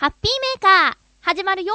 ハッピーメーカー、始まるよ。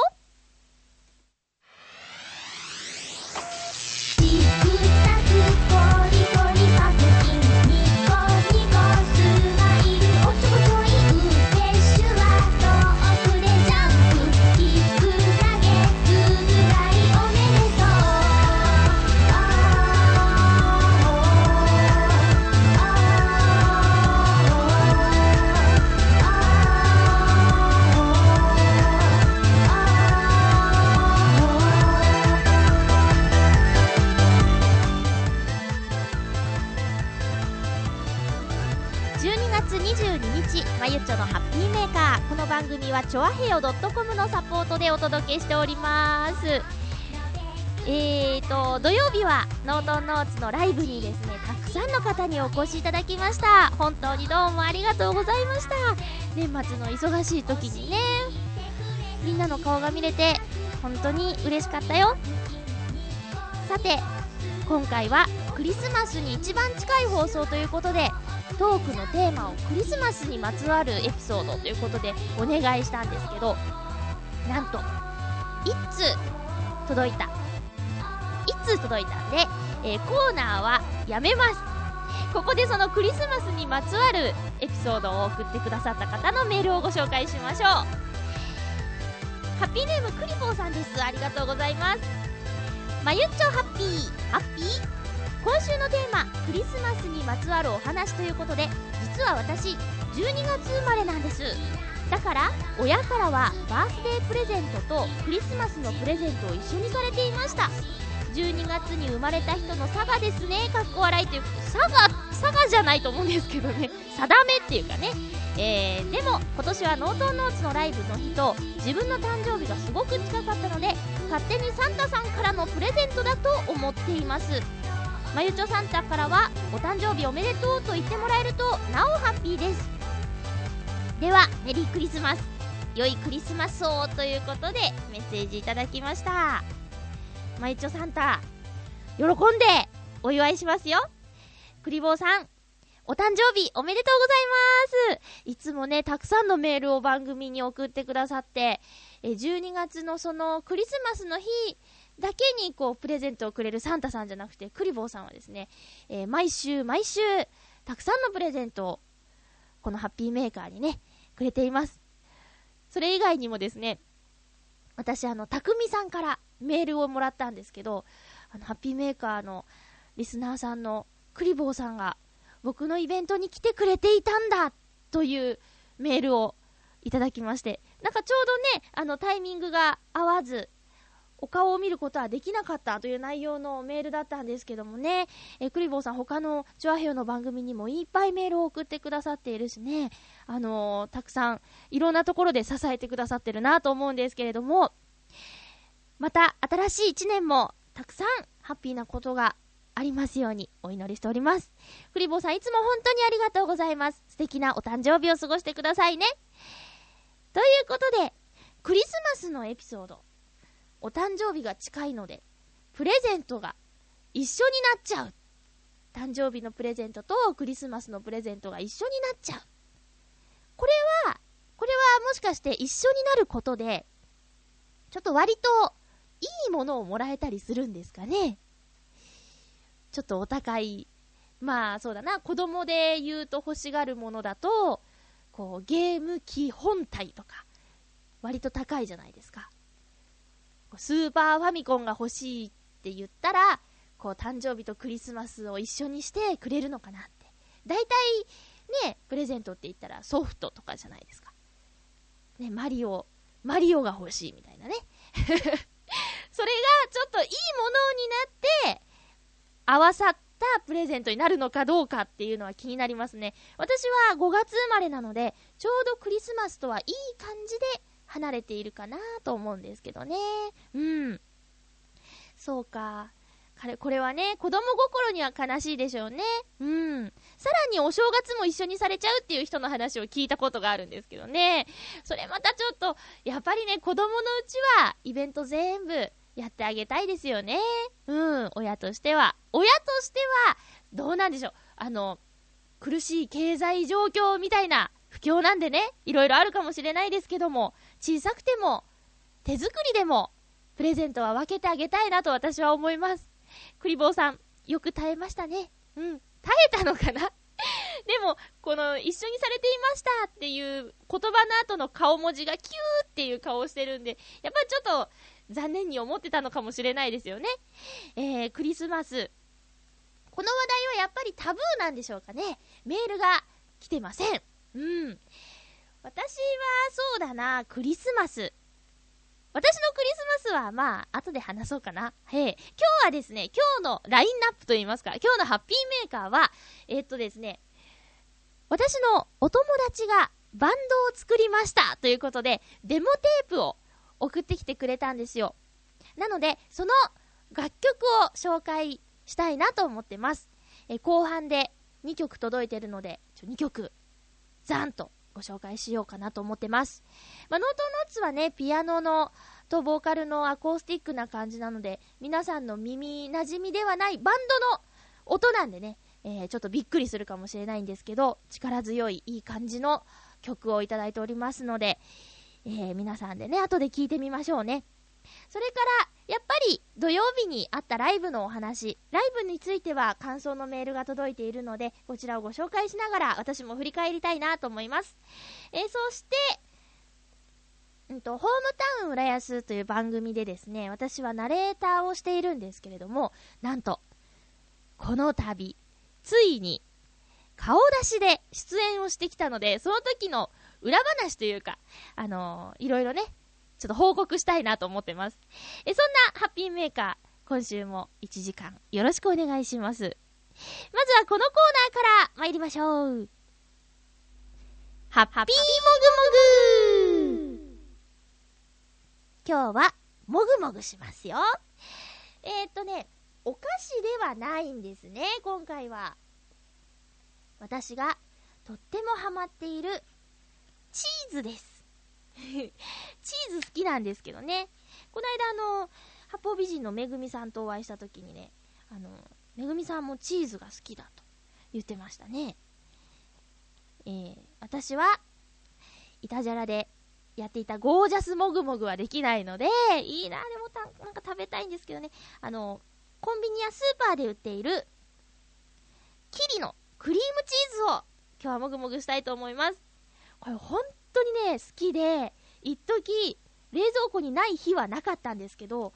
番組は、チョアヘヨ .com のサポートでお届けしております。えーと、土曜日は、ノートンノーツのライブにですね、たくさんの方にお越しいただきました。本当にどうもありがとうございました。年末の忙しい時にね、みんなの顔が見れて、本当に嬉しかったよ。さて、今回はクリスマスに一番近い放送ということで、トークのテーマをクリスマスにまつわるエピソードということでお願いしたんですけどなんと1通届いた。1通届いたんで、えーコーナーはやめます。ここでそのクリスマスにまつわるエピソードを送ってくださった方のメールをご紹介しましょう。ハッピーネームクリボーさんです。ありがとうございます。まゆっちょハッピー。ハッピー。今週のテーマクリスマスにまつわるお話ということで実は私12月生まれなんです。だから親からはバースデープレゼントとクリスマスのプレゼントを一緒にされていました。12月に生まれた人の差がですねかっこ笑いという差が差がじゃないと思うんですけどね。定めっていうかね。えー、でも今年はノートンノーツのライブの日と自分の誕生日がすごく近かったので勝手にサンタさんからのプレゼントだと思っています。まゆちょサンタからはお誕生日おめでとうと言ってもらえるとなおハッピーです。ではメリークリスマス。良いクリスマスをということでメッセージいただきました。まゆちょサンタ喜んでお祝いしますよ。クリボーさんお誕生日おめでとうございます。いつもね、たくさんのメールを番組に送ってくださって、え12月のそのクリスマスの日だけにこうプレゼントをくれるサンタさんじゃなくて、クリボーさんはですね、えー毎週毎週、たくさんのプレゼントを、このハッピーメーカーにね、くれています。それ以外にもですね、私、あの、たくみさんからメールをもらったんですけど、あの、ハッピーメーカーのリスナーさんのクリボーさんが、僕のイベントに来てくれていたんだというメールをいただきまして、なんかちょうどね、あのタイミングが合わず、お顔を見ることはできなかったという内容のメールだったんですけどもね、えクリボーさん、他のチュアヘヨの番組にもいっぱいメールを送ってくださっているしね、あのーたくさんいろんなところで支えてくださってるなと思うんですけれども、また新しい一年もたくさんハッピーなことがありますようにお祈りしております。クリボーさんいつも本当にありがとうございます。素敵なお誕生日を過ごしてくださいね。ということで、クリスマスのエピソード。お誕生日が近いので、プレゼントが一緒になっちゃう。誕生日のプレゼントとクリスマスのプレゼントが一緒になっちゃう。これは、これはもしかして一緒になることで、ちょっと割といいものをもらえたりするんですかね。ちょっとお高い。まあそうだな、子供で言うと欲しがるものだと、こうゲーム機本体とか、割と高いじゃないですか。スーパーファミコンが欲しいって言ったら、こう誕生日とクリスマスを一緒にしてくれるのかなって。大体ね、プレゼントって言ったらソフトとかじゃないですか。ね、マリオ、マリオが欲しいみたいなね。それがちょっといいものになって、合わさったプレゼントになるのかどうかっていうのは気になりますね。私は5月生まれなので、ちょうどクリスマスとはいい感じで離れているかなと思うんですけどね。うん。そうか。かれこれはね、子供心には悲しいでしょうね。うん。さらにお正月も一緒にされちゃうっていう人の話を聞いたことがあるんですけどね。それまたちょっと、やっぱりね、子供のうちはイベント全部やってあげたいですよね。うん、親としては。親としては、どうなんでしょう。あの、苦しい経済状況みたいな不況なんでね、いろいろあるかもしれないですけども、小さくても、手作りでも、プレゼントは分けてあげたいなと私は思います。クリボーさん、よく耐えましたね。うん。耐えたのかな？でも、この、一緒にされていましたっていう言葉の後の顔文字がキューっていう顔をしてるんで、やっぱりちょっと残念に思ってたのかもしれないですよね。えー、クリスマス。この話題はやっぱりタブーなんでしょうかね。メールが来てません。うん。私はそうだな、クリスマス。私のクリスマスはまあ、後で話そうかな。へえ。今日はですね、今日のラインナップといいますか、今日のハッピーメーカーは、えっとですね、私のお友達がバンドを作りましたということで、デモテープを送ってきてくれたんですよ。なので、その楽曲を紹介したいなと思ってます。え後半で2曲届いてるので、ちょ2曲、ザンとご紹介しようかなと思ってます。まあ、ノートノッツはね、ピアノのとボーカルのアコースティックな感じなので、皆さんの耳馴染みではないバンドの音なんでね、えー、ちょっとびっくりするかもしれないんですけど、力強いいい感じの曲をいただいておりますので、えー、皆さんでね、後で聴いてみましょうね。それから、やっぱり土曜日にあったライブのお話、ライブについては感想のメールが届いているので、こちらをご紹介しながら私も振り返りたいなと思います。えー、そして、うんと、ホームタウン浦安という番組でですね、私はナレーターをしているんですけれども、なんと、この度、ついに、顔出しで出演をしてきたので、その時の裏話というか、あのー、いろいろね、ちょっと報告したいなと思ってます。え、そんなハッピーメーカー、今週も1時間よろしくお願いします。まずはこのコーナーから参りましょう。ハッピーもぐもぐ今日はもぐもぐしますよ。えー、っとね、お菓子ではないんですね、今回は。私がとってもハマっているチーズです。チーズ好きなんですけどね。この間、あの、八方美人のめぐみさんとお会いした時にね、あの、めぐみさんもチーズが好きだと言ってましたね。えー、私は、いたじゃらでやっていたゴージャスもぐもぐはできないので、いいな、でもたなんか食べたいんですけどね。あの、コンビニやスーパーで売っている、キリのクリームチーズを今日はもぐもぐしたいと思います。これ本当にね、好きで、一時冷蔵庫にない日はなかったんですけど、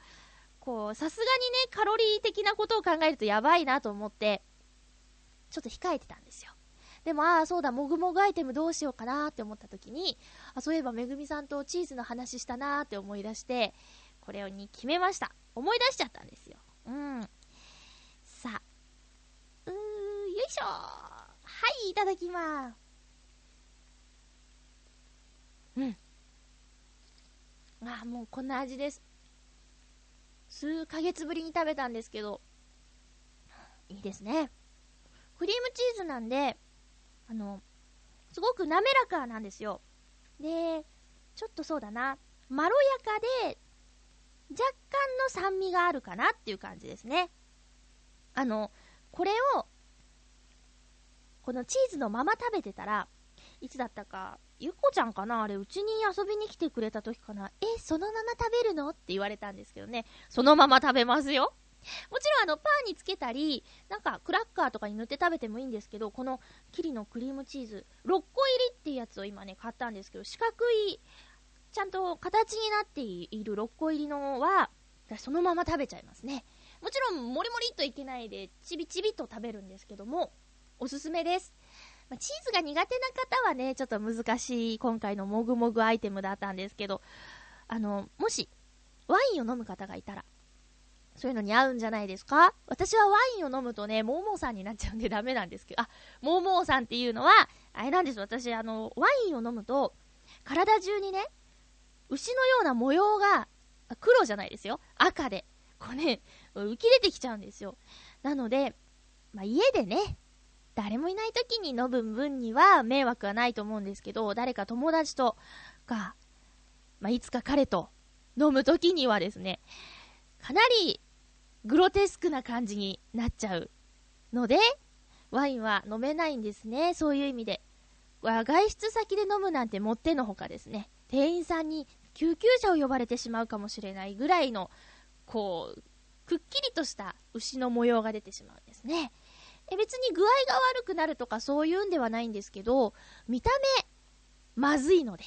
こう、さすがにね、カロリー的なことを考えるとやばいなと思って、ちょっと控えてたんですよ。でも、ああ、そうだ、もぐもぐアイテムどうしようかなって思った時に、あ、そういえばめぐみさんとチーズの話したなって思い出して、これに決めました。思い出しちゃったんですよ。うん。さあ、うー、よいしょはい、いただきます。うん。あ、もうこんな味です。数ヶ月ぶりに食べたんですけど、いいですね。クリームチーズなんで、あの、すごく滑らかなんですよ。で、ちょっとそうだな、まろやかで、若干の酸味があるかなっていう感じですね。あの、これを、このチーズのまま食べてたら、いつだったか、ゆこちゃんかな？あれ、うちに遊びに来てくれた時かな？え、そのまま食べるの？って言われたんですけどね。そのまま食べますよ。もちろんあの、パンにつけたり、なんかクラッカーとかに塗って食べてもいいんですけど、このキリのクリームチーズ、6個入りっていうやつを今ね、買ったんですけど、四角い、ちゃんと形になっている6個入りのは、そのまま食べちゃいますね。もちろん、もりもりといけないで、ちびちびと食べるんですけども、おすすめです。まあ、チーズが苦手な方はね、ちょっと難しい今回のもぐもぐアイテムだったんですけど、あの、もし、ワインを飲む方がいたら、そういうのに合うんじゃないですか？私はワインを飲むとね、モーモーさんになっちゃうんでダメなんですけど、あ、モーモーさんっていうのは、あれなんです。私、あの、ワインを飲むと、体中にね、牛のような模様が、黒じゃないですよ。赤で。こうね、浮き出てきちゃうんですよ。なので、まあ、家でね、誰もいない時に飲む分には迷惑はないと思うんですけど、誰か友達とか、まあ、いつか彼と飲む時にはですね、かなりグロテスクな感じになっちゃうので、ワインは飲めないんですね、そういう意味で。外出先で飲むなんてもってのほかですね。店員さんに救急車を呼ばれてしまうかもしれないぐらいの、こう、くっきりとした牛の模様が出てしまうんですね。え別に具合が悪くなるとかそういうんではないんですけど、見た目、まずいので、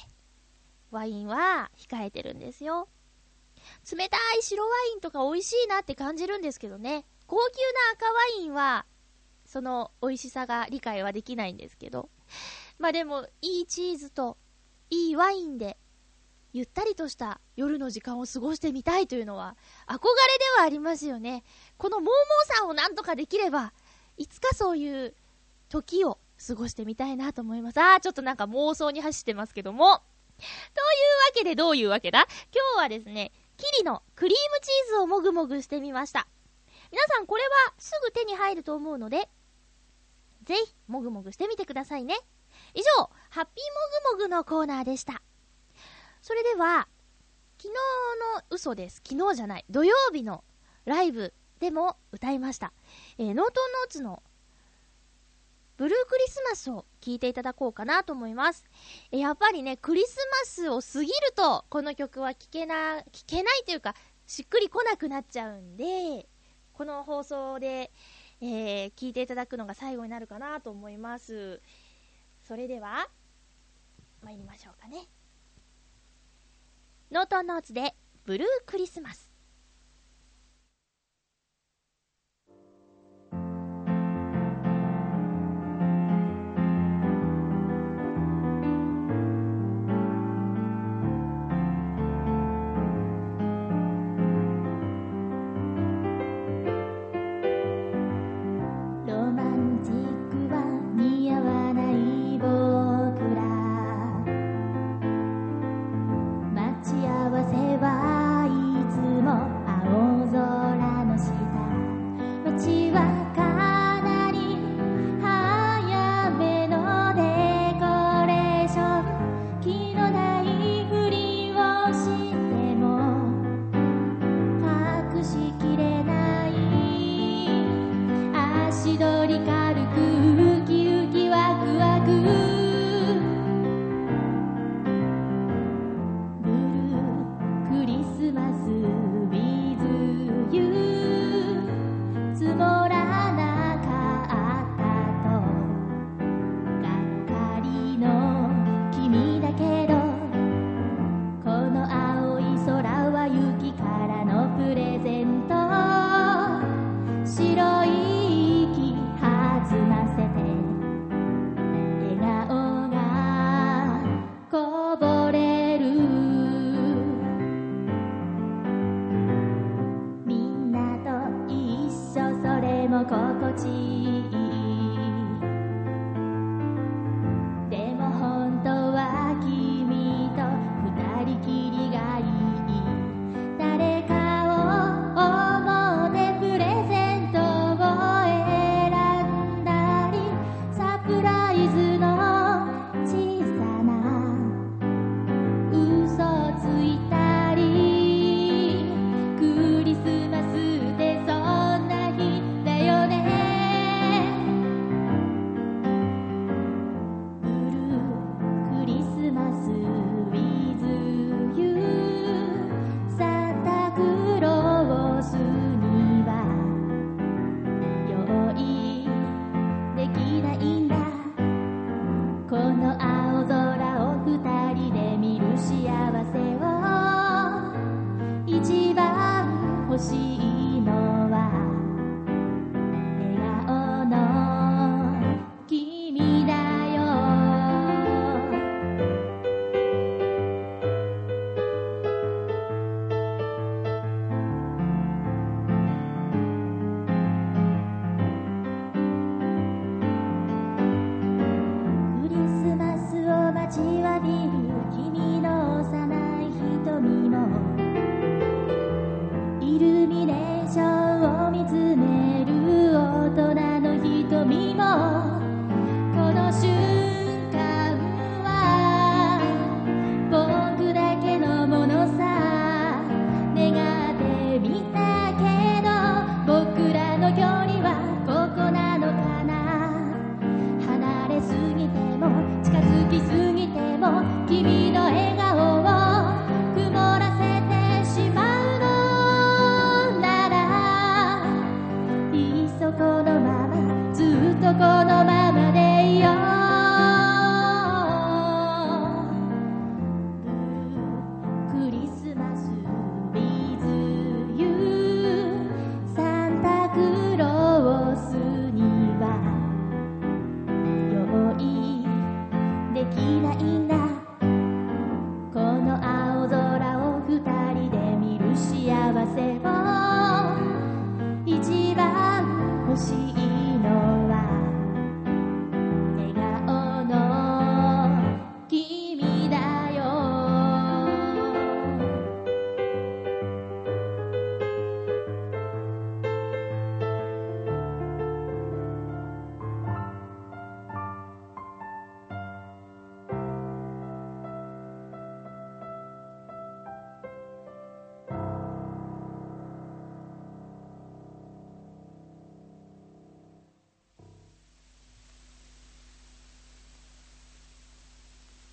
ワインは控えてるんですよ。冷たい白ワインとか美味しいなって感じるんですけどね。高級な赤ワインは、その美味しさが理解はできないんですけど。まあでも、いいチーズと、いいワインで、ゆったりとした夜の時間を過ごしてみたいというのは、憧れではありますよね。このモーモーさんをなんとかできれば、いつかそういう時を過ごしてみたいなと思います。あー、ちょっとなんか妄想に走ってますけども。というわけでどういうわけだ？今日はですね、キリのクリームチーズをもぐもぐしてみました。皆さんこれはすぐ手に入ると思うので、ぜひ、もぐもぐしてみてくださいね。以上、ハッピーもぐもぐのコーナーでした。それでは、昨日の嘘です。昨日じゃない。土曜日のライブでも歌いました。えー、ノートンノーツのブルークリスマスを聴いていただこうかなと思います。え、やっぱりね、クリスマスを過ぎると、この曲は聴けな、聴けないというか、しっくり来なくなっちゃうんで、この放送で、えー、聞いていただくのが最後になるかなと思います。それでは、参りましょうかね。ノートンノーツで、ブルークリスマス。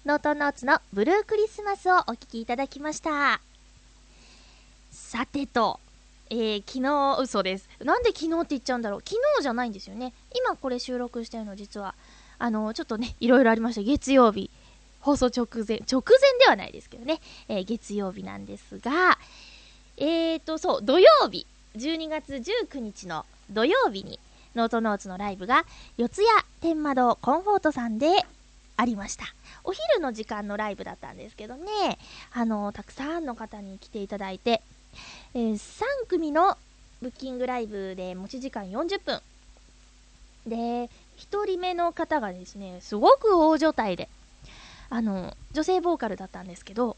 ノートノーツのブルークリスマスをお聴きいただきました。さてと、えー、昨日、嘘です。なんで昨日って言っちゃうんだろう昨日じゃないんですよね。今これ収録してるの実は、あの、ちょっとね、いろいろありました。月曜日、放送直前、直前ではないですけどね、えー月曜日なんですが、えーと、そう、土曜日、12月19日の土曜日に、ノートノーツのライブが、四谷天窓コンフォートさんでありました。お昼の時間のライブだったんですけどね、あの、たくさんの方に来ていただいて、えー3組のブッキングライブで持ち時間40分。で、1人目の方がですね、すごく大所帯で、あの、女性ボーカルだったんですけど、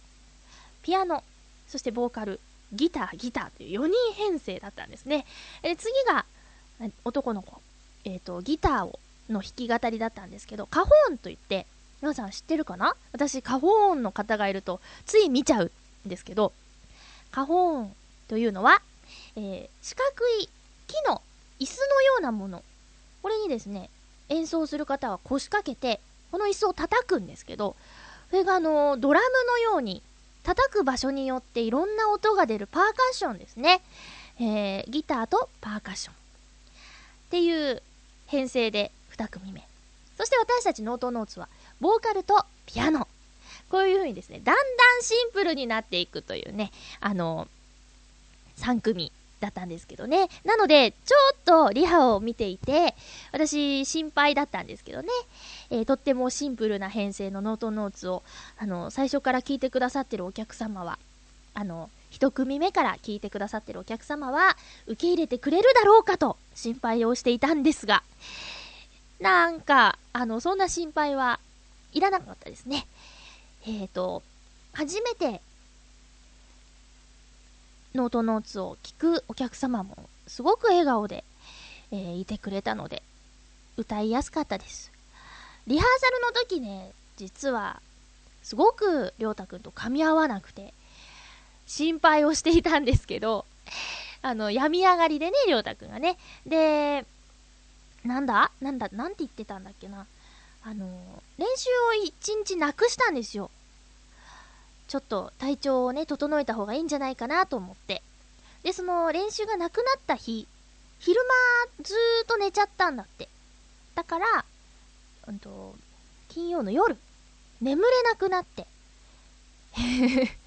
ピアノ、そしてボーカル、ギター、ギターという4人編成だったんですね。え次が、男の子、えっ、と、ギターを、の弾き語りだったんですけど、カホーンといって、皆さん知ってるかな？私、カホーンの方がいると、つい見ちゃうんですけど、カホーンというのは、えー四角い木の椅子のようなもの。これにですね、演奏する方は腰掛けて、この椅子を叩くんですけど、それがあのドラムのように、叩く場所によっていろんな音が出るパーカッションですね。えーギターとパーカッション。っていう編成で2組目。そして私たちノートノーツは、ボーカルとピアノ。こういう風にですね、だんだんシンプルになっていくというね、あの3組だったんですけどね。なので、ちょっとリハを見ていて、私心配だったんですけどね、えーとってもシンプルな編成のノートノーツを、あの、最初から聞いてくださってるお客様は、あの、一組目から聞いてくださってるお客様は、受け入れてくれるだろうかと心配をしていたんですが、なんか、あの、そんな心配はいらなかったですね。えっ、と、初めて、ノートノーツを聞くお客様も、すごく笑顔で、えーいてくれたので、歌いやすかったです。リハーサルの時ね、実は、すごくりょうたくんと噛み合わなくて、心配をしていたんですけど、あの、病み上がりでね、りょうたくんがね。で、なんだ？なんだ？なんて言ってたんだっけな？あの、練習を一日なくしたんですよ。ちょっと体調をね、整えた方がいいんじゃないかなと思って。で、その練習がなくなった日、昼間ずーっと寝ちゃったんだって。だから、うんと、金曜の夜、眠れなくなって。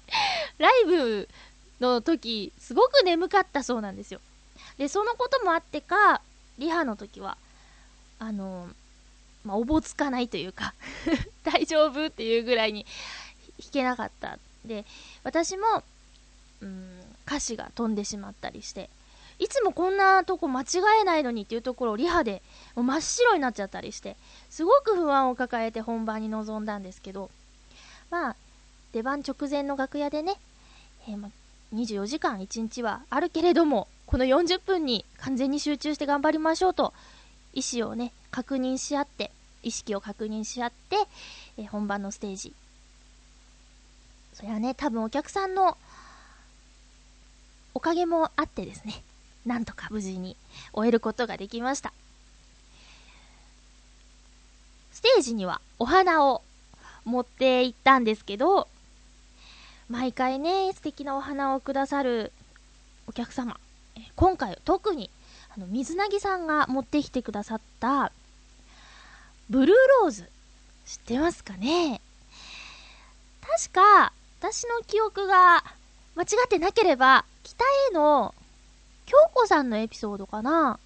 ライブの時、すごく眠かったそうなんですよ。で、そのこともあってか、リハの時は、あの、まあ、おぼつかないというか、大丈夫っていうぐらいに弾けなかった。で、私も、うん、歌詞が飛んでしまったりして、いつもこんなとこ間違えないのにっていうところをリハでもう真っ白になっちゃったりして、すごく不安を抱えて本番に臨んだんですけど、まあ、出番直前の楽屋でね、えーま24時間1日はあるけれども、この40分に完全に集中して頑張りましょうと、意思をね、確認し合って、意識を確認し合って、えー本番のステージ。それはね、多分お客さんのおかげもあってですね、なんとか無事に終えることができました。ステージにはお花を持って行ったんですけど、毎回ね、素敵なお花をくださるお客様。今回特に、あの、水なぎさんが持ってきてくださった、ブルーローズ。知ってますかね？確か、私の記憶が間違ってなければ、北への京子さんのエピソードかな？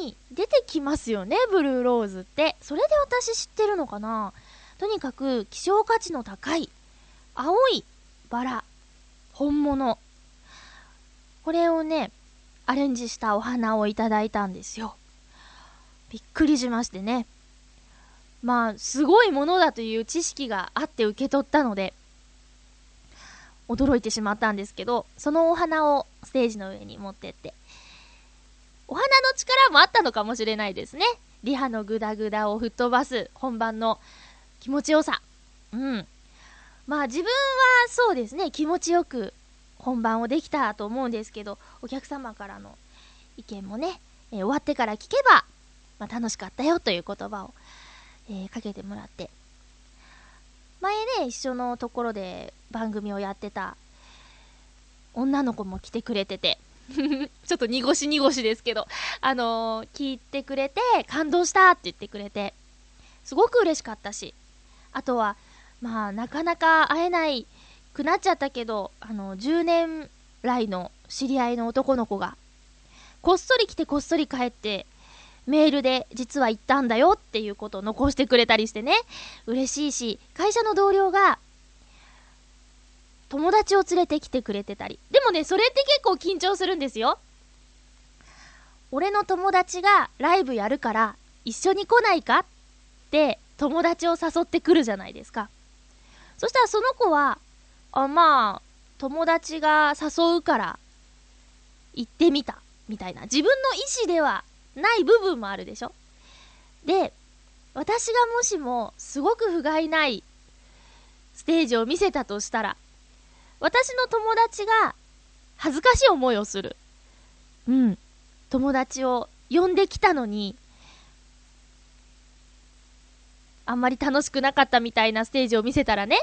に出てきますよね、ブルーローズって。それで私知ってるのかな？とにかく希少価値の高い青いバラ、本物。これをね、アレンジしたお花をいただいたんですよ。びっくりしましてね。まあ、すごいものだという知識があって受け取ったので、驚いてしまったんですけど、そのお花をステージの上に持ってって、お花の力もあったのかもしれないですね。リハのグダグダを吹っ飛ばす本番の気持ちよさ。うん。まあ自分はそうですね、気持ちよく本番をできたと思うんですけど、お客様からの意見もね、えー終わってから聞けば、まあ、楽しかったよという言葉を、えーかけてもらって。前ね、一緒のところで番組をやってた女の子も来てくれてて、ちょっと濁し濁しですけど、あのー聞いてくれて、感動したって言ってくれて、すごく嬉しかったし、あとは、まあ、なかなか会えないくなっちゃったけど、あの、10年来の知り合いの男の子が、こっそり来てこっそり帰って、メールで実は行ったんだよっていうことを残してくれたりしてね、嬉しいし、会社の同僚が、友達を連れてきてくれてたり。でもね、それって結構緊張するんですよ。俺の友達がライブやるから、一緒に来ないかって友達を誘ってくるじゃないですか。そしたらその子は、あ、まあ、友達が誘うから、行ってみた。みたいな。自分の意思ではない部分もあるでしょ？で、私がもしも、すごく不甲斐ないステージを見せたとしたら、私の友達が恥ずかしい思いをする。うん。友達を呼んできたのに、あんまり楽しくなかったみたいなステージを見せたらね。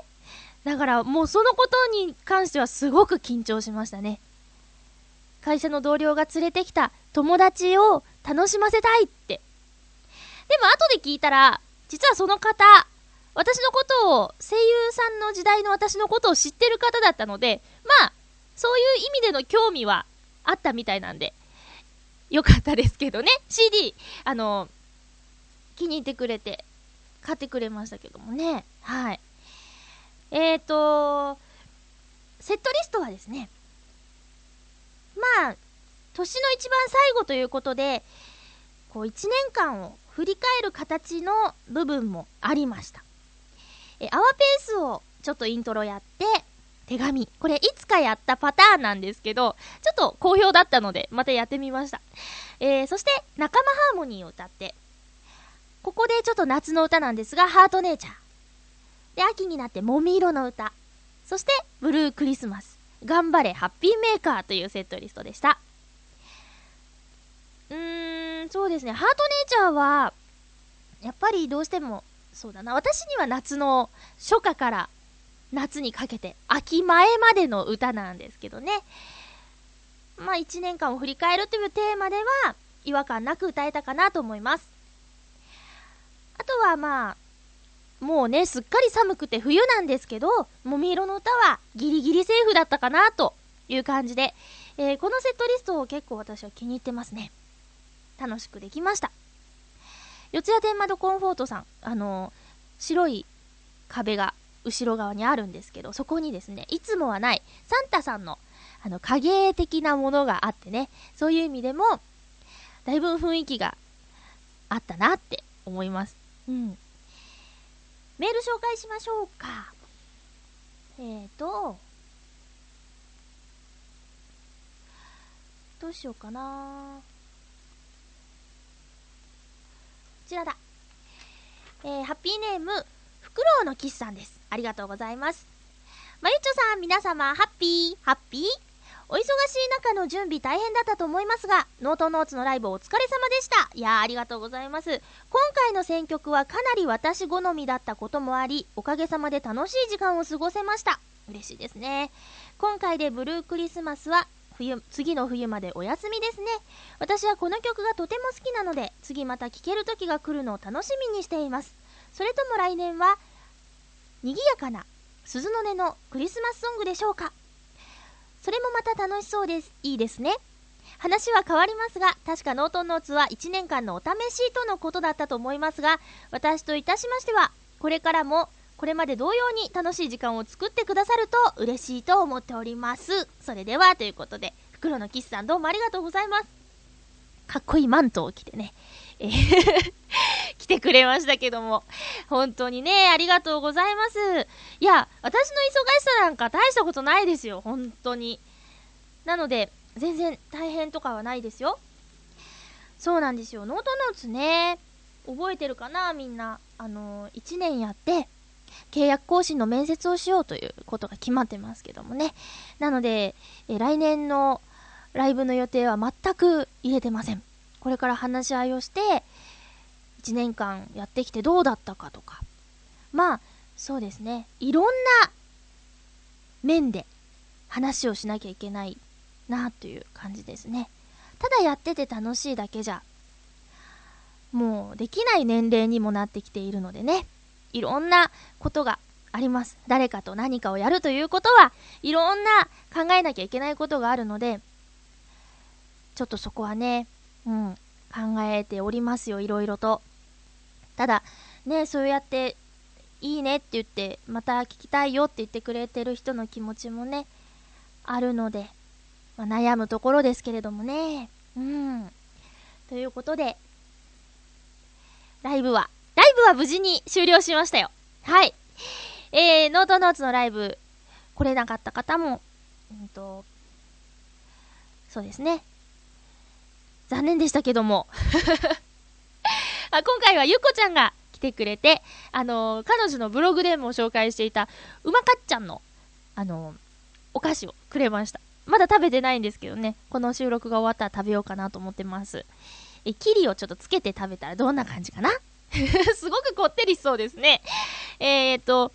だからもうそのことに関してはすごく緊張しましたね。会社の同僚が連れてきた友達を楽しませたいって。でも後で聞いたら、実はその方、私のことを、声優さんの時代の私のことを知ってる方だったので、まあ、そういう意味での興味はあったみたいなんで、よかったですけどね。CD、あの、気に入ってくれて、買ってくれましたけどもね。はい。えーと、セットリストはですね、まあ、年の一番最後ということで、こう1年間を振り返る形の部分もありました。え、アワペースをちょっとイントロやって、手紙。これいつかやったパターンなんですけど、ちょっと好評だったので、またやってみました。えー、そして、仲間ハーモニーを歌って、ここでちょっと夏の歌なんですが、ハートネイチャー。で、秋になって、もみ色の歌。そして、ブルークリスマス。頑張れ、ハッピーメーカーというセットリストでした。うーん、そうですね。ハートネイチャーは、やっぱりどうしても、そうだな。私には夏の初夏から夏にかけて、秋前までの歌なんですけどね。まあ、1年間を振り返るというテーマでは、違和感なく歌えたかなと思います。あとはまあ、もうね、すっかり寒くて冬なんですけど、もみ色の歌はギリギリセーフだったかなという感じで、えーこのセットリストを結構私は気に入ってますね。楽しくできました。四谷天窓コンフォートさん、あの白い壁が後ろ側にあるんですけど、そこにですね、いつもはないサンタさんのあの影的なものがあってね、そういう意味でも、だいぶ雰囲気があったなって思います。うん。メール紹介しましょうか。えーと、どうしようかなこちらだ。えー、ハッピーネーム、フクロウのキスさんです。ありがとうございます。まゆちょさん、皆様、ハッピー、ハッピーお忙しい中の準備大変だったと思いますが、ノートノーツのライブお疲れ様でした。いやー、ありがとうございます。今回の選曲はかなり私好みだったこともあり、おかげさまで楽しい時間を過ごせました。嬉しいですね。今回でブルークリスマスは、冬、次の冬までお休みですね。私はこの曲がとても好きなので、次また聴ける時が来るのを楽しみにしています。それとも来年は、賑やかな鈴の音のクリスマスソングでしょうかそれもまた楽しそうです。いいですね。話は変わりますが、確かノートンノーツは1年間のお試しとのことだったと思いますが、私といたしましては、これからも、これまで同様に楽しい時間を作ってくださると嬉しいと思っております。それでは、ということで、袋のキスさんどうもありがとうございます。かっこいいマントを着てね、えー 来てくれましたけども、本当にね、ありがとうございます。いや、私の忙しさなんか大したことないですよ、本当に。なので、全然大変とかはないですよ。そうなんですよ、ノートノーツね、覚えてるかな、みんな。あの、1年やって、契約更新の面接をしようということが決まってますけどもね。なので、え来年のライブの予定は全く入れてません。これから話し合いをして、1年間やってきてどうだったかとか。まあ、そうですね。いろんな面で話をしなきゃいけないなという感じですね。ただやってて楽しいだけじゃ、もうできない年齢にもなってきているのでね。いろんなことがあります。誰かと何かをやるということは、いろんな考えなきゃいけないことがあるので、ちょっとそこはね、うん、考えておりますよ、いろいろと。ただ、ね、そうやって、いいねって言って、また聞きたいよって言ってくれてる人の気持ちもね、あるので、まあ、悩むところですけれどもね。うん。ということで、ライブは、ライブは無事に終了しましたよ。はい。えー、ノートノーツのライブ、来れなかった方も、うんと、そうですね。残念でしたけども。あ今回はゆこちゃんが来てくれて、あのー、彼女のブログでも紹介していた、うまかっちゃんの、あのー、お菓子をくれました。まだ食べてないんですけどね、この収録が終わったら食べようかなと思ってます。え、キリをちょっとつけて食べたらどんな感じかな？すごくこってりしそうですね。えーと、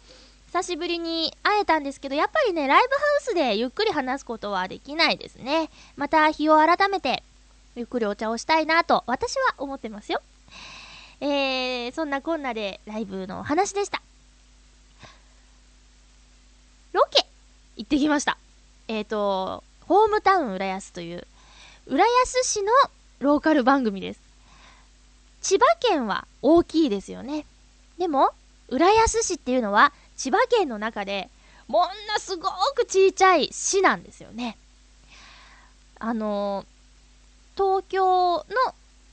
久しぶりに会えたんですけど、やっぱりね、ライブハウスでゆっくり話すことはできないですね。また日を改めて、ゆっくりお茶をしたいなと、私は思ってますよ。えー、そんなこんなでライブのお話でした。ロケ行ってきました。えっ、ー、と、ホームタウン浦安という、浦安市のローカル番組です。千葉県は大きいですよね。でも、浦安市っていうのは千葉県の中でもんなすごく小さい市なんですよね。あの東京の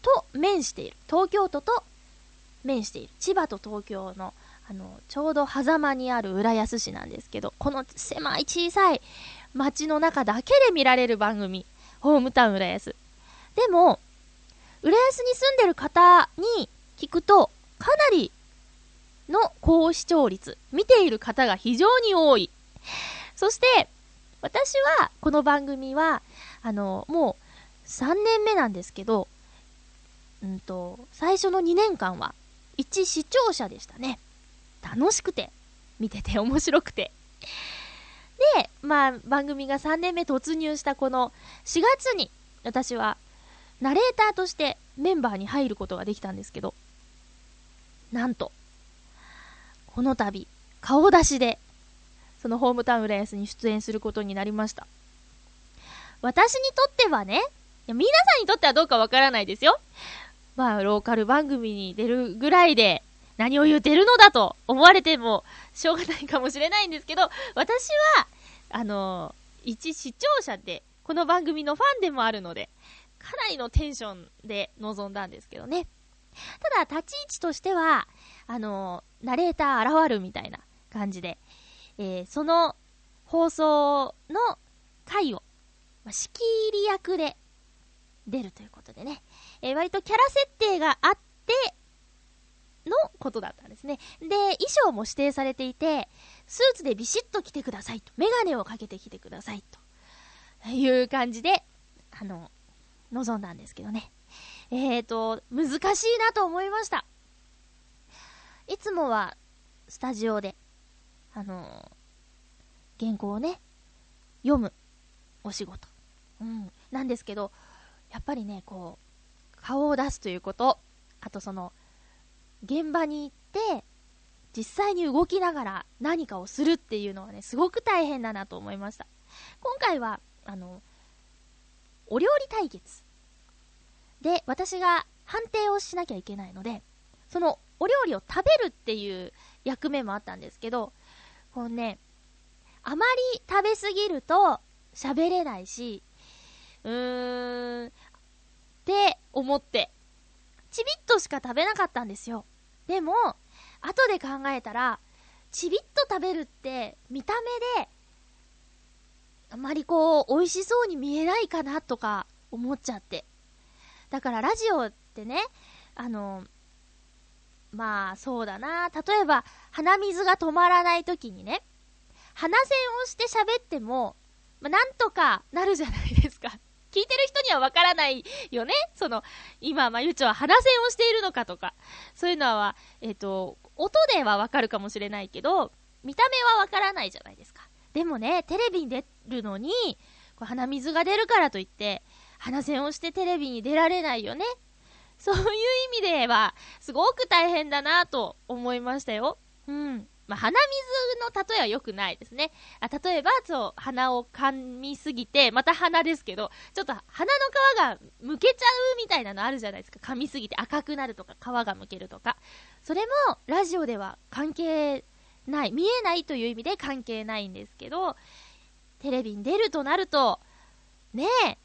と面している。東京都と面している。千葉と東京のあの、ちょうど狭間にある浦安市なんですけど、この狭い小さい街の中だけで見られる番組、ホームタウン浦安。でも、浦安に住んでる方に聞くと、かなりの高視聴率、見ている方が非常に多い。そして、私は、この番組は、あの、もう3年目なんですけど、うんと、最初の2年間は、一視聴者でしたね。楽しくて、見てて面白くて。で、まあ、番組が3年目突入したこの4月に、私は、ナレーターとしてメンバーに入ることができたんですけど、なんと、この度、顔出しで、そのホームタウン浦安に出演することになりました。私にとってはね、いや皆さんにとってはどうかわからないですよ。まあ、ローカル番組に出るぐらいで、何を言うてるのだと思われてもしょうがないかもしれないんですけど、私は、あの、一視聴者で、この番組のファンでもあるので、かなりのテンションで臨んだんですけどね。ただ、立ち位置としては、あの、ナレーター現るみたいな感じで、えー、その放送の回を、まあ、仕切り役で出るということでね、えー、割とキャラ設定があって、のことだったんですね。で、衣装も指定されていて、スーツでビシッと着てくださいと。メガネをかけてきてくださいと。いう感じで、あの、望んだんですけどね。えーと、難しいなと思いました。いつもは、スタジオで、あのー、原稿をね、読むお仕事。うん。なんですけど、やっぱりね、こう、顔を出すということ、あとその、現場に行って、実際に動きながら何かをするっていうのはね、すごく大変だなと思いました。今回は、あの、お料理対決。で、私が判定をしなきゃいけないので、そのお料理を食べるっていう役目もあったんですけど、こうね、あまり食べすぎると喋れないし、うーん、って思って、ちびっとしか食べなかったんですよ。でも、後で考えたら、ちびっと食べるって見た目で、あまりこう、美味しそうに見えないかなとか思っちゃって。だからラジオってね、あの、まあそうだな。例えば、鼻水が止まらない時にね、鼻栓をして喋っても、まあ、なんとかなるじゃないですか。聞いてる人にはわからないよね。その、今、まゆうちょは鼻栓をしているのかとか、そういうのは、えっ、と、音ではわかるかもしれないけど、見た目はわからないじゃないですか。でもね、テレビに出るのに、こう鼻水が出るからといって、鼻栓をしてテレビに出られないよね。そういう意味では、すごく大変だなと思いましたよ。うん。まあ、鼻水の例えは良くないですね。あ例えば、そう、鼻を噛みすぎて、また鼻ですけど、ちょっと鼻の皮がむけちゃうみたいなのあるじゃないですか。噛みすぎて赤くなるとか、皮がむけるとか。それも、ラジオでは関係ない。見えないという意味で関係ないんですけど、テレビに出るとなると、ねえ、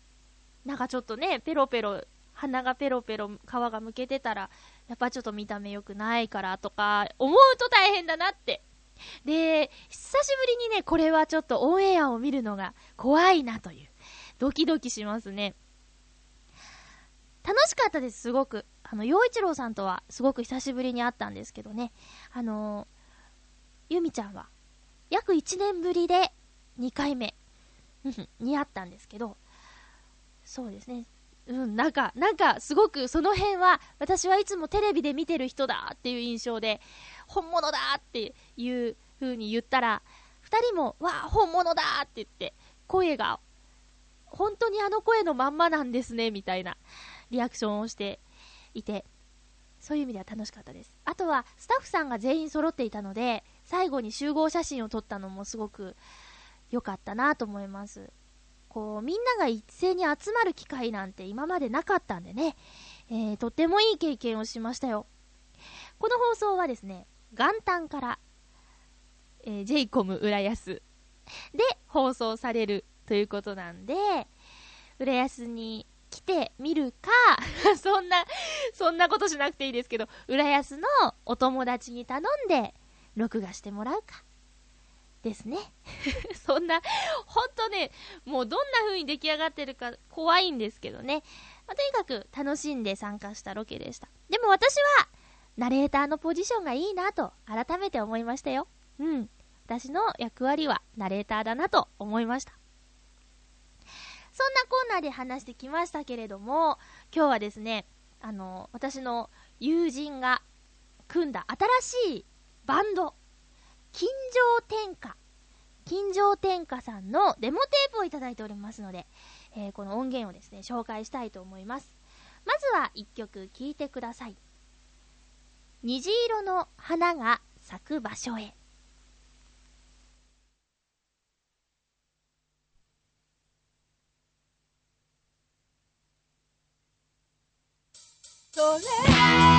なんかちょっとね、ペロペロ、鼻がペロペロ皮がむけてたら、やっぱちょっと見た目良くないからとか、思うと大変だなって。で、久しぶりにね、これはちょっとオンエアを見るのが怖いなという。ドキドキしますね。楽しかったです、すごく。あの、洋一郎さんとはすごく久しぶりに会ったんですけどね。あのー、ゆみちゃんは、約1年ぶりで2回目 に会ったんですけど、そうですね。うん、なんか、なんか、すごくその辺は、私はいつもテレビで見てる人だっていう印象で、本物だっていう風に言ったら、二人も、わあ、本物だって言って、声が、本当にあの声のまんまなんですね、みたいなリアクションをしていて、そういう意味では楽しかったです。あとは、スタッフさんが全員揃っていたので、最後に集合写真を撮ったのもすごく良かったなと思います。こう、みんなが一斉に集まる機会なんて今までなかったんでね、えー、とってもいい経験をしましたよ。この放送はですね、元旦から、えー、j イコム浦安で放送されるということなんで、浦安に来てみるか そんな、そんなことしなくていいですけど、浦安のお友達に頼んで、録画してもらうか。ですね。そんな、ほんとね、もうどんな風に出来上がってるか怖いんですけどね。まあ、とにかく楽しんで参加したロケでした。でも私は、ナレーターのポジションがいいなと改めて思いましたよ。うん。私の役割はナレーターだなと思いました。そんなコーナーで話してきましたけれども、今日はですね、あの、私の友人が組んだ新しいバンド、金城天下、金城天下さんのデモテープをいただいておりますので、えー、この音源をですね、紹介したいと思います。まずは一曲聴いてください。虹色の花が咲く場所へ。それ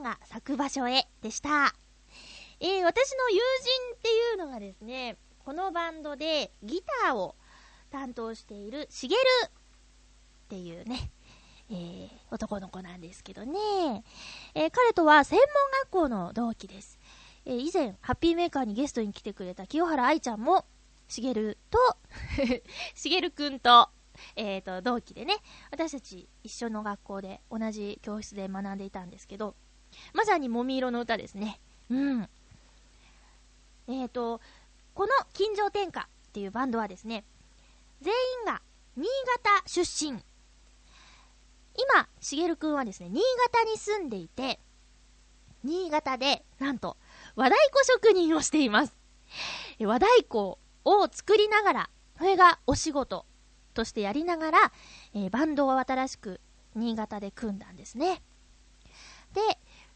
が咲く場所へでした。えー、私の友人っていうのがですね、このバンドでギターを担当しているしげるっていうね、えー、男の子なんですけどね、えー彼とは専門学校の同期です。え以前、ハッピーメーカーにゲストに来てくれた清原愛ちゃんも、しげると、しげるくんと、えー、と、同期でね、私たち一緒の学校で同じ教室で学んでいたんですけど、まさにもみ色の歌ですね。うん。えーと、この金城天下っていうバンドはですね、全員が新潟出身。今、しげるくんはですね、新潟に住んでいて、新潟で、なんと、和太鼓職人をしています。和太鼓を作りながら、それがお仕事としてやりながら、えーバンドを新しく新潟で組んだんですね。で、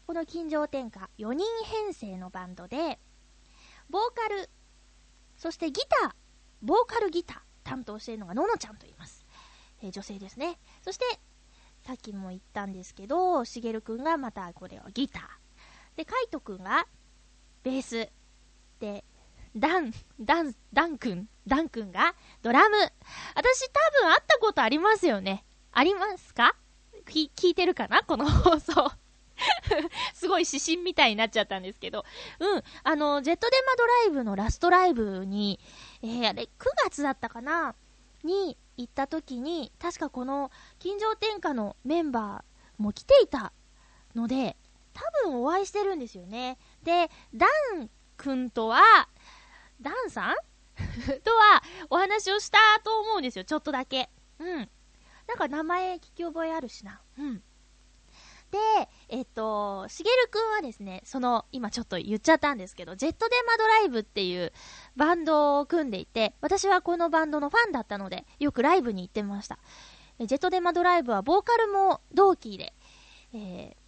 この金城天下4人編成のバンドで、ボーカル、そしてギター、ボーカルギター担当しているのがののちゃんと言います。えー女性ですね。そして、さっきも言ったんですけど、しげるくんがまたこれはギター。で、カイトくんがベース。で、ダン、ダン、ダンくん、ダンくんがドラム。私多分会ったことありますよね。ありますか？聞いてるかな？この放送。すごい指針みたいになっちゃったんですけど。うん。あの、ジェットデマドライブのラストライブに、えー、あれ、9月だったかな？に行った時に、確かこの、金城天下のメンバーも来ていたので、多分お会いしてるんですよね。で、ダン君とは、ダンさん？とはお話をしたと思うんですよ、ちょっとだけ。うん。なんか名前聞き覚えあるしな。うん。で、えっと、しげるくんはですね、その、今ちょっと言っちゃったんですけど、ジェットデマドライブっていうバンドを組んでいて、私はこのバンドのファンだったので、よくライブに行ってました。ジェットデマドライブはボーカルも同期で、えー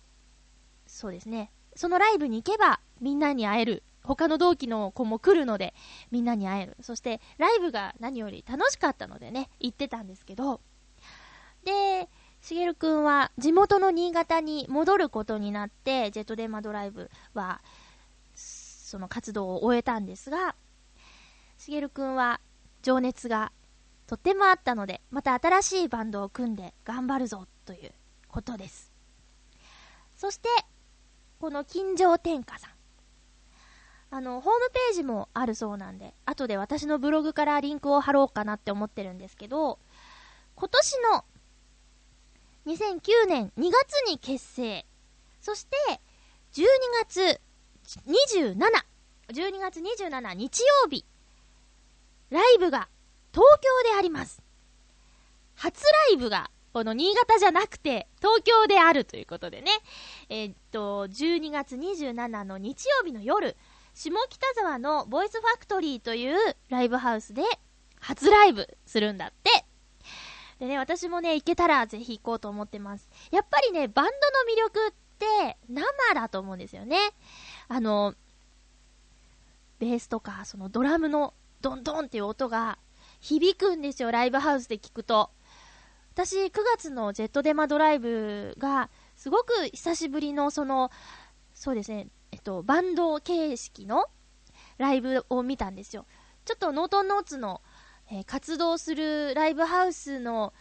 そうですね。そのライブに行けばみんなに会える。他の同期の子も来るのでみんなに会える。そしてライブが何より楽しかったのでね、行ってたんですけど。で、しげるくんは地元の新潟に戻ることになって、ジェットデマドライブは、その活動を終えたんですが、しげるくんは情熱がとってもあったので、また新しいバンドを組んで頑張るぞということです。そして、この金城天下さん。あの、ホームページもあるそうなんで、後で私のブログからリンクを貼ろうかなって思ってるんですけど、今年の2009年2月に結成。そして、12月27、12月27日曜日、ライブが東京であります。初ライブが、この新潟じゃなくて、東京であるということでね。えーっと、12月27の日曜日の夜、下北沢のボイスファクトリーというライブハウスで初ライブするんだって。でね、私もね、行けたらぜひ行こうと思ってます。やっぱりね、バンドの魅力って生だと思うんですよね。あの、ベースとか、そのドラムのドンドンっていう音が響くんですよ、ライブハウスで聞くと。私、9月のジェットデマドライブが、すごく久しぶりの、その、そうですね、えっと、バンド形式のライブを見たんですよ。ちょっとノートンノーツの、えー活動するライブハウスの、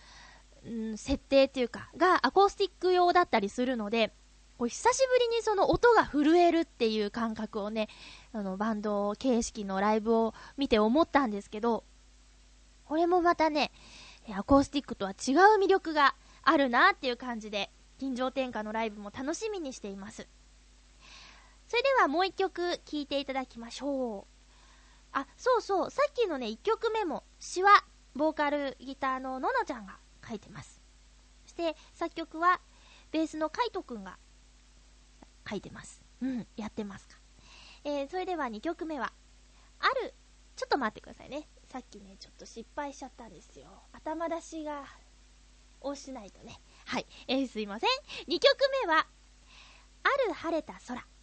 うん、設定っていうか、がアコースティック用だったりするので、こう久しぶりにその音が震えるっていう感覚をね、あの、バンド形式のライブを見て思ったんですけど、これもまたね、アコースティックとは違う魅力があるなっていう感じで、金城天下のライブも楽しみにしています。それではもう一曲聴いていただきましょう。あ、そうそう、さっきのね、一曲目も、詩は、ボーカルギターのののちゃんが書いてます。そして、作曲は、ベースのカイトくんが書いてます。うん、やってますか。えー、それでは2曲目は、ある、ちょっと待ってくださいね。さっきね、ちょっと失敗しちゃったんですよ。頭出しが、をしないとね。はい。えー、すいません。2曲目は、ある晴れた空。「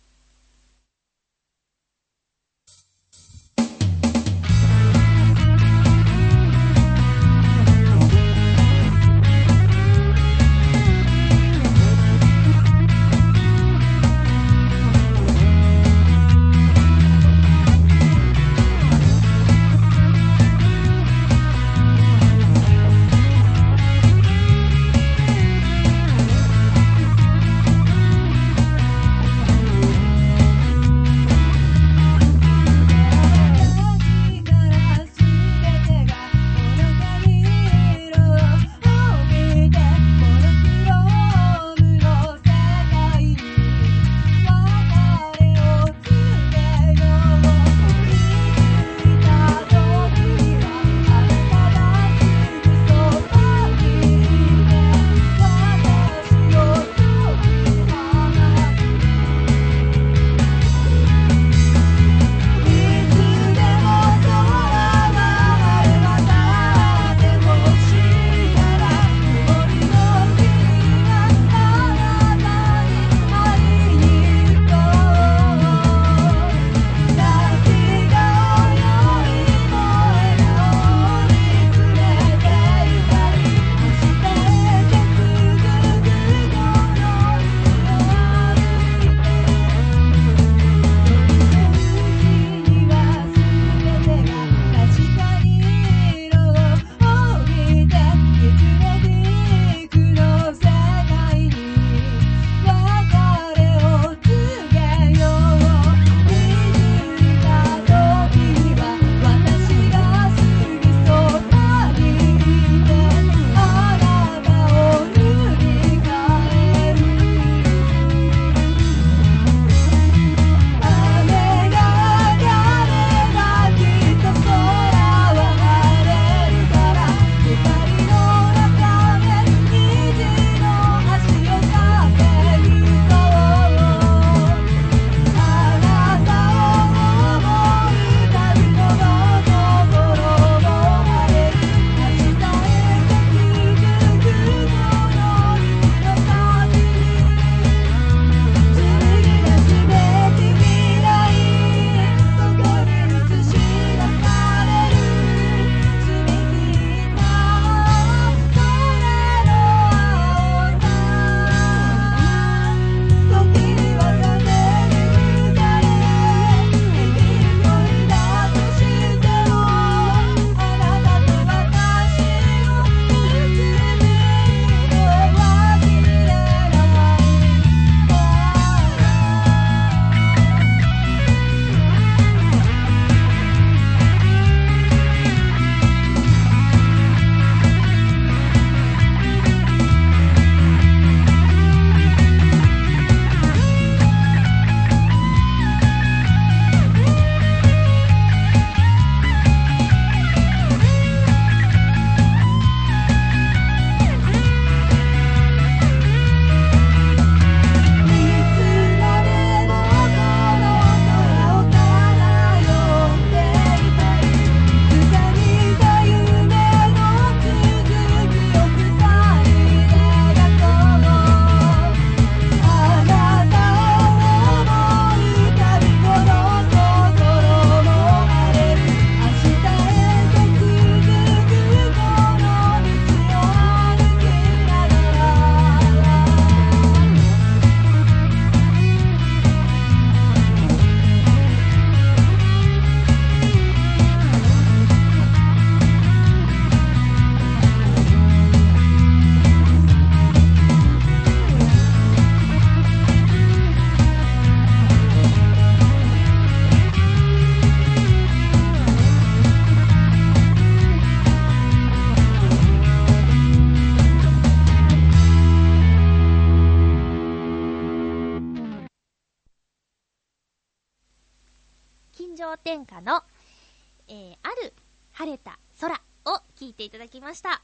きました。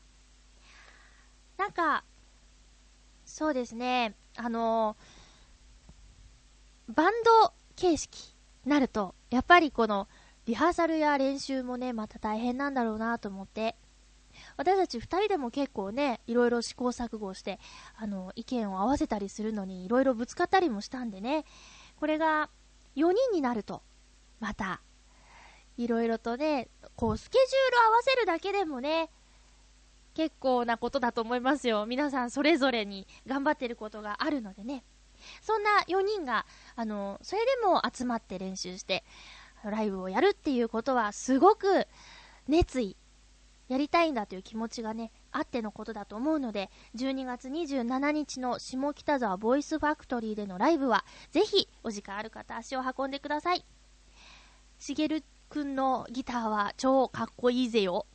なんか、そうですね、あのバンド形式になると、やっぱりこの、リハーサルや練習もね、また大変なんだろうなと思って、私たち二人でも結構ね、いろいろ試行錯誤して、あの、意見を合わせたりするのに、いろいろぶつかったりもしたんでね、これが4人になると、また、いろいろとね、こう、スケジュール合わせるだけでもね、結構なことだと思いますよ。皆さんそれぞれに頑張ってることがあるのでね。そんな4人が、あの、それでも集まって練習して、ライブをやるっていうことは、すごく熱意、やりたいんだという気持ちがね、あってのことだと思うので、12月27日の下北沢ボイスファクトリーでのライブは、ぜひ、お時間ある方足を運んでください。しげるくんのギターは超かっこいいぜよ。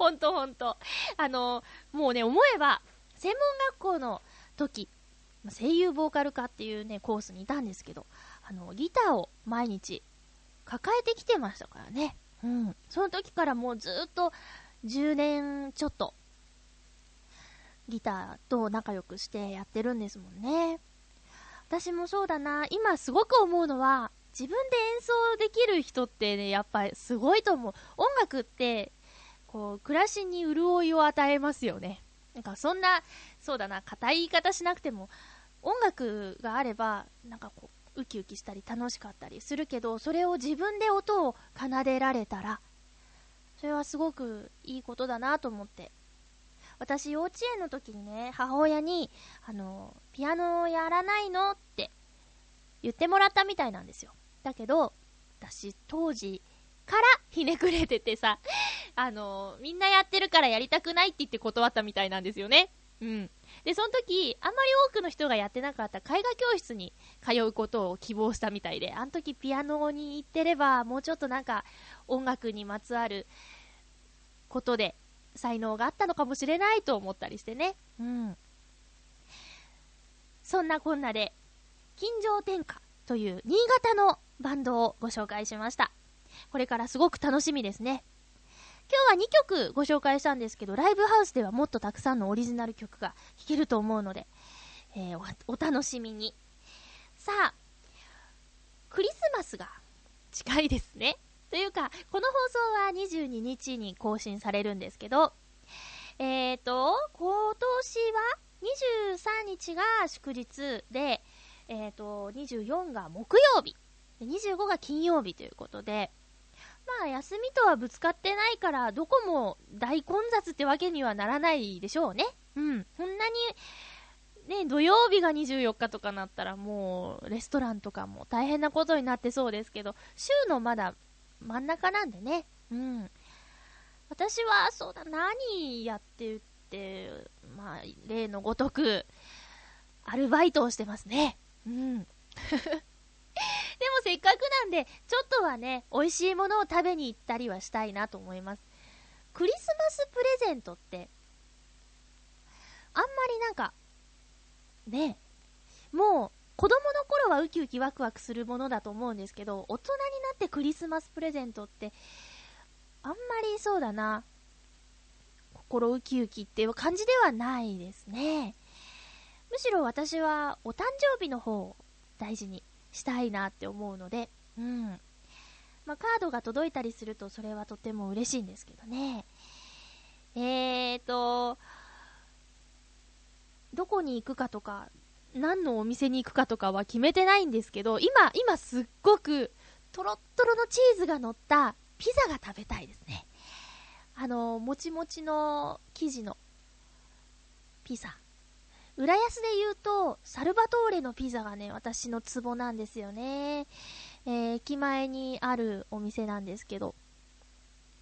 ほんとほんと。あの、もうね、思えば、専門学校の時、まあ声優ボーカル科っていうね、コースにいたんですけど、あの、ギターを毎日抱えてきてましたからね。うん。その時からもうずっと10年ちょっと、ギターと仲良くしてやってるんですもんね。私もそうだな。今すごく思うのは、自分で演奏できる人ってね、やっぱりすごいと思う。音楽って、こう、暮らしに潤いを与えますよね。なんかそんな、そうだな、硬い言い方しなくても、音楽があれば、なんかこう、ウキウキしたり楽しかったりするけど、それを自分で音を奏でられたら、それはすごくいいことだなと思って。私、幼稚園の時にね、母親に、あの、ピアノをやらないのって言ってもらったみたいなんですよ。だけど、私、当時からひねくれててさ、あの、みんなやってるからやりたくないって言って断ったみたいなんですよね。うん。で、その時、あんまり多くの人がやってなかった絵画教室に通うことを希望したみたいで、あの時ピアノに行ってれば、もうちょっとなんか、音楽にまつわることで、才能があったのかもしれないと思ったりしてね。うん。そんなこんなで、金城天下という新潟のバンドをご紹介しました。これからすごく楽しみですね。今日は2曲ご紹介したんですけど、ライブハウスではもっとたくさんのオリジナル曲が聴けると思うので、えーお楽しみに。さあ、クリスマスが近いですね。というか、この放送は22日に更新されるんですけど、えーと、今年は23日が祝日で、えーと、24が木曜日、25が金曜日ということで、まあ、休みとはぶつかってないから、どこも大混雑ってわけにはならないでしょうね。うん。そんなに、ね、土曜日が24日とかなったら、もう、レストランとかも大変なことになってそうですけど、週のまだ真ん中なんでね。うん。私は、そうだ、何やってって、まあ、例のごとく、アルバイトをしてますね。うん。でもせっかくなんで、ちょっとはね、美味しいものを食べに行ったりはしたいなと思います。クリスマスプレゼントって、あんまりなんか、ね、もう、子供の頃はウキウキワクワクするものだと思うんですけど、大人になってクリスマスプレゼントって、あんまりそうだな、心ウキウキっていう感じではないですね。むしろ私はお誕生日の方を大事にしたいなって思うので、うん。まあ、カードが届いたりするとそれはとても嬉しいんですけどね。えーと、どこに行くかとか、何のお店に行くかとかは決めてないんですけど、今、今すっごく、とろっとろのチーズが乗ったピザが食べたいですね。あの、もちもちの生地のピザ。浦安で言うと、サルバトーレのピザがね、私のツボなんですよね。えー駅前にあるお店なんですけど、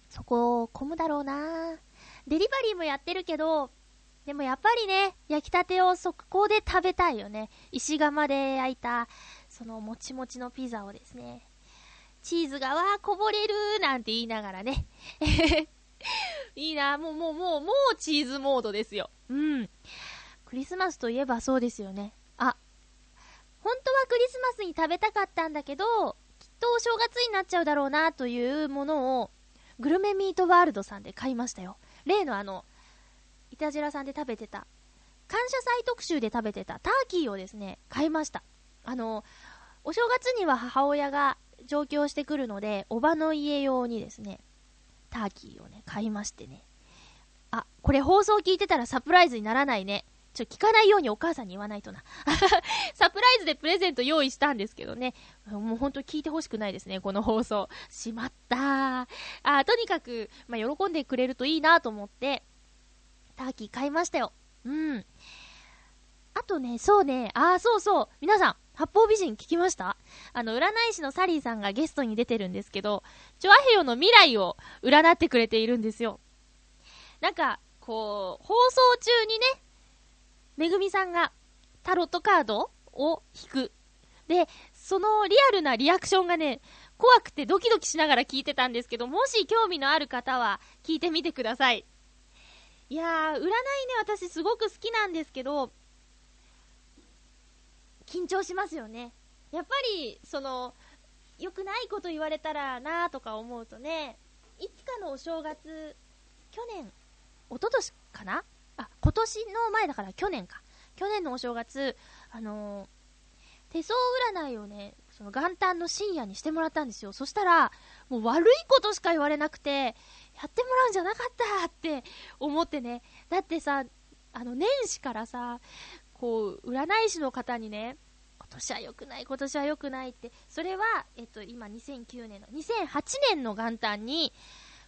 そこ、混むだろうなデリバリーもやってるけど、でもやっぱりね、焼きたてを速攻で食べたいよね。石窯で焼いた、そのもちもちのピザをですね、チーズがわーこぼれるなんて言いながらね。いいなもうもうもうもうチーズモードですよ。うん。クリスマスといえばそうですよね。あ、本当はクリスマスに食べたかったんだけど、きっとお正月になっちゃうだろうなというものを、グルメミートワールドさんで買いましたよ。例のあの、いたじらさんで食べてた、感謝祭特集で食べてたターキーをですね、買いました。あの、お正月には母親が上京してくるので、おばの家用にですね、ターキーをね、買いましてね。あ、これ放送聞いてたらサプライズにならないね。ちょ、聞かないようにお母さんに言わないとな。サプライズでプレゼント用意したんですけどね。もうほんと聞いてほしくないですね、この放送。しまったー。あ、とにかく、まあ、喜んでくれるといいなと思って、ターキー買いましたよ。うん。あとね、そうね、あー、そうそう。皆さん、八方美人聞きました？あの、占い師のサリーさんがゲストに出てるんですけど、チョアヘヨの未来を占ってくれているんですよ。なんか、こう、放送中にね、めぐみさんがタロットカードを引く。で、そのリアルなリアクションがね、怖くてドキドキしながら聞いてたんですけど、もし興味のある方は聞いてみてください。いやー、占いね、私すごく好きなんですけど、緊張しますよね。やっぱり、その、良くないこと言われたらなーとか思うとね、いつかのお正月、去年、一昨年かなあ、今年の前だから去年か。去年のお正月、あのー手相占いをね、その元旦の深夜にしてもらったんですよ。そしたら、もう悪いことしか言われなくて、やってもらうんじゃなかったって思ってね。だってさ、あの、年始からさ、こう、占い師の方にね、今年は良くない、今年は良くないって、それは、えっと、今2009年の、2008年の元旦に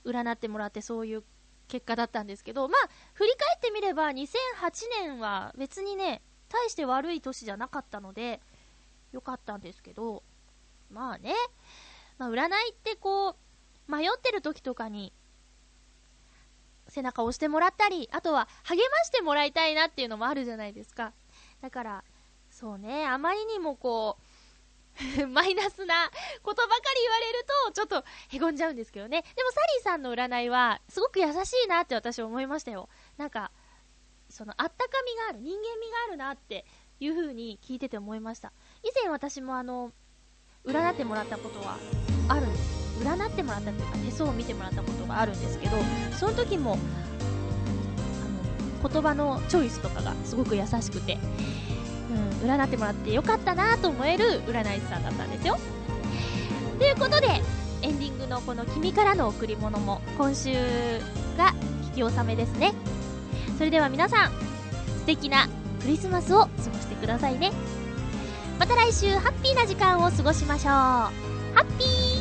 占ってもらってそういう結果だったんですけど、まあ、振り返ってみれば2008年は別にね、大して悪い年じゃなかったので、良かったんですけど、まあね、まあ、占いってこう、迷ってる時とかに、背中を押してもらったり、あとは励ましてもらいたいなっていうのもあるじゃないですか。だから、そうね、あまりにもこう、マイナスなことばかり言われると、ちょっとへこんじゃうんですけどね。でもサリーさんの占いは、すごく優しいなって私思いましたよ。なんか、その、あったかみがある、人間味があるなっていう風に聞いてて思いました。以前私もあの、占ってもらったことはあるんです。占ってもらったっていうか、手相を見てもらったことがあるんですけど、その時も、あの、言葉のチョイスとかがすごく優しくて、うん、占ってもらってよかったなと思える占い師さんだったんですよ。ということで、エンディングのこの君からの贈り物も今週が聞き納めですね。それでは皆さん、素敵なクリスマスを過ごしてくださいね。また来週ハッピーな時間を過ごしましょう。ハッピー